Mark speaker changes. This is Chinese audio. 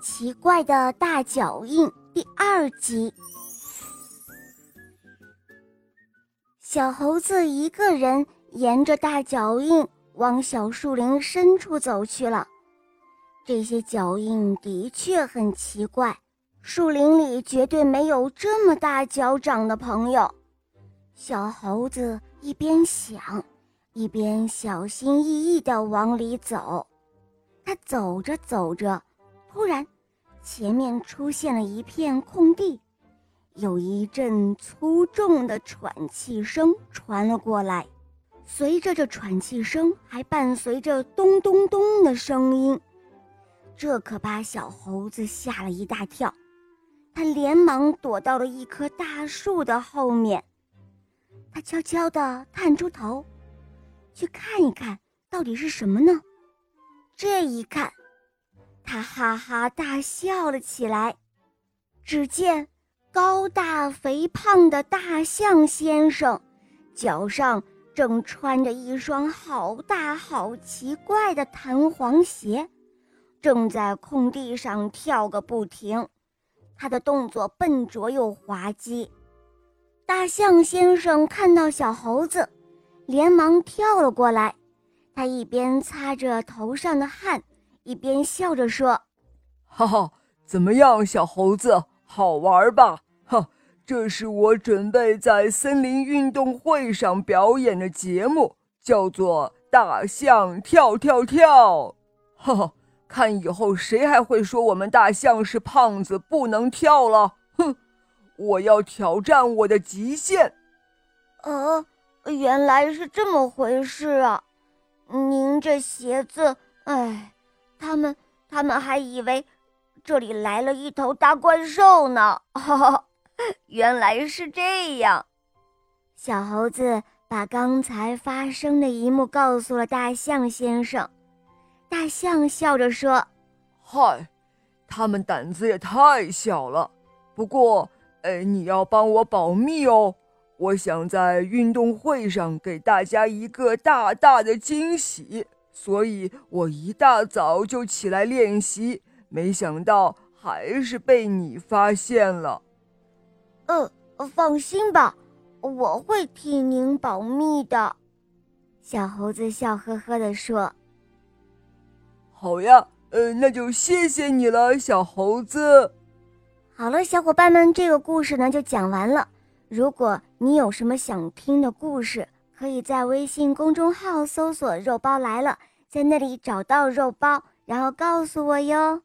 Speaker 1: 奇怪的大脚印第二集。小猴子一个人沿着大脚印往小树林深处走去了。这些脚印的确很奇怪，树林里绝对没有这么大脚掌的朋友。小猴子一边想，一边小心翼翼地往里走。他走着走着。突然，前面出现了一片空地，有一阵粗重的喘气声传了过来。随着这喘气声，还伴随着咚咚咚的声音，这可把小猴子吓了一大跳。他连忙躲到了一棵大树的后面。他悄悄地探出头，去看一看到底是什么呢？这一看。他哈哈大笑了起来，只见高大肥胖的大象先生脚上正穿着一双好大好奇怪的弹簧鞋，正在空地上跳个不停。他的动作笨拙又滑稽。大象先生看到小猴子，连忙跳了过来。他一边擦着头上的汗。一边笑着说：“
Speaker 2: 哈哈，怎么样，小猴子，好玩吧？哈，这是我准备在森林运动会上表演的节目，叫做《大象跳跳跳》。哈哈，看以后谁还会说我们大象是胖子不能跳了？哼，我要挑战我的极限。”
Speaker 1: 呃，原来是这么回事啊！您这鞋子，哎。他们他们还以为这里来了一头大怪兽呢，哈哈，原来是这样。小猴子把刚才发生的一幕告诉了大象先生。大象笑着说：“
Speaker 2: 嗨，他们胆子也太小了。不过，哎，你要帮我保密哦。我想在运动会上给大家一个大大的惊喜。”所以我一大早就起来练习，没想到还是被你发现了。
Speaker 1: 呃，放心吧，我会替您保密的。小猴子笑呵呵地说：“
Speaker 2: 好呀，呃，那就谢谢你了，小猴子。”
Speaker 1: 好了，小伙伴们，这个故事呢就讲完了。如果你有什么想听的故事，可以在微信公众号搜索“肉包来了”。在那里找到肉包，然后告诉我哟。